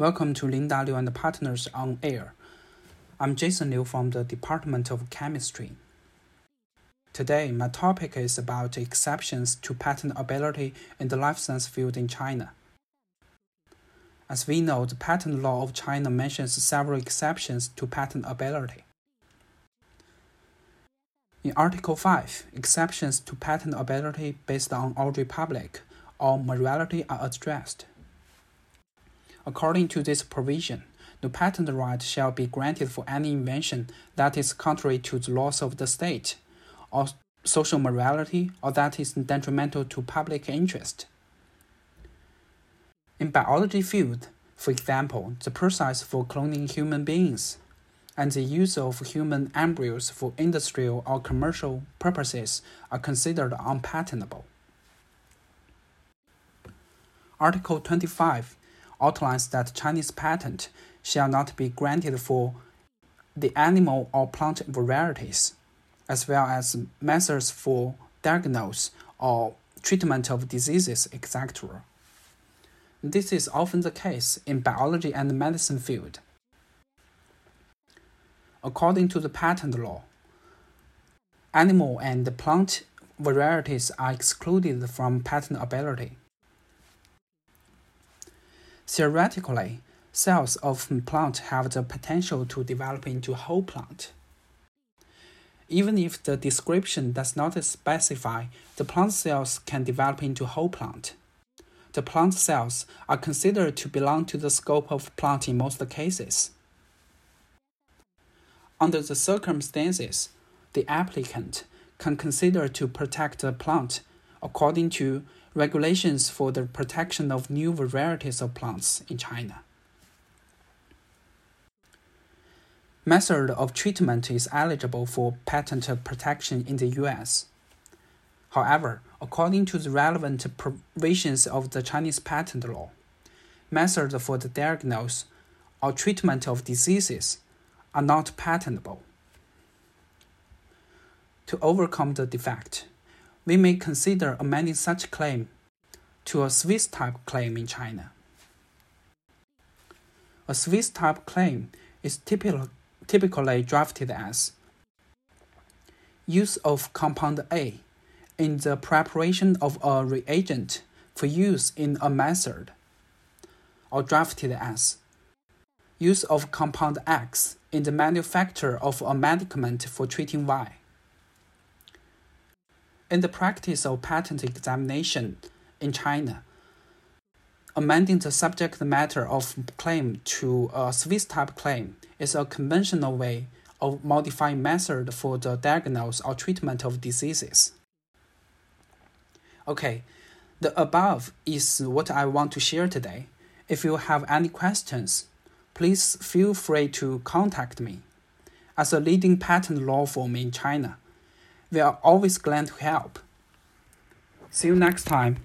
Welcome to Linda Liu and Partners on Air. I'm Jason Liu from the Department of Chemistry. Today, my topic is about exceptions to patentability in the life science field in China. As we know, the patent law of China mentions several exceptions to patentability. In Article 5, exceptions to patentability based on ordre public or morality are addressed. According to this provision, the patent right shall be granted for any invention that is contrary to the laws of the state, or social morality, or that is detrimental to public interest. In biology field, for example, the process for cloning human beings and the use of human embryos for industrial or commercial purposes are considered unpatentable. Article 25 outlines that Chinese patent shall not be granted for the animal or plant varieties, as well as methods for diagnosis or treatment of diseases, etc. This is often the case in biology and medicine field. According to the patent law, animal and plant varieties are excluded from patentability. Theoretically, cells of plant have the potential to develop into whole plant. Even if the description does not specify, the plant cells can develop into whole plant. The plant cells are considered to belong to the scope of plant in most cases. Under the circumstances, the applicant can consider to protect the plant according to regulations for the protection of new varieties of plants in China. Method of treatment is eligible for patent protection in the US. However, according to the relevant provisions of the Chinese patent law, methods for the diagnosis or treatment of diseases are not patentable. To overcome the defect, we may consider amending such claim to a Swiss type claim in China. A Swiss type claim is typical, typically drafted as use of compound A in the preparation of a reagent for use in a method, or drafted as use of compound X in the manufacture of a medicament for treating Y. In the practice of patent examination in China, amending the subject matter of claim to a Swiss type claim is a conventional way of modifying method for the diagnosis or treatment of diseases. Okay, the above is what I want to share today. If you have any questions, please feel free to contact me. As a leading patent law firm in China, we are always glad to help. See you next time.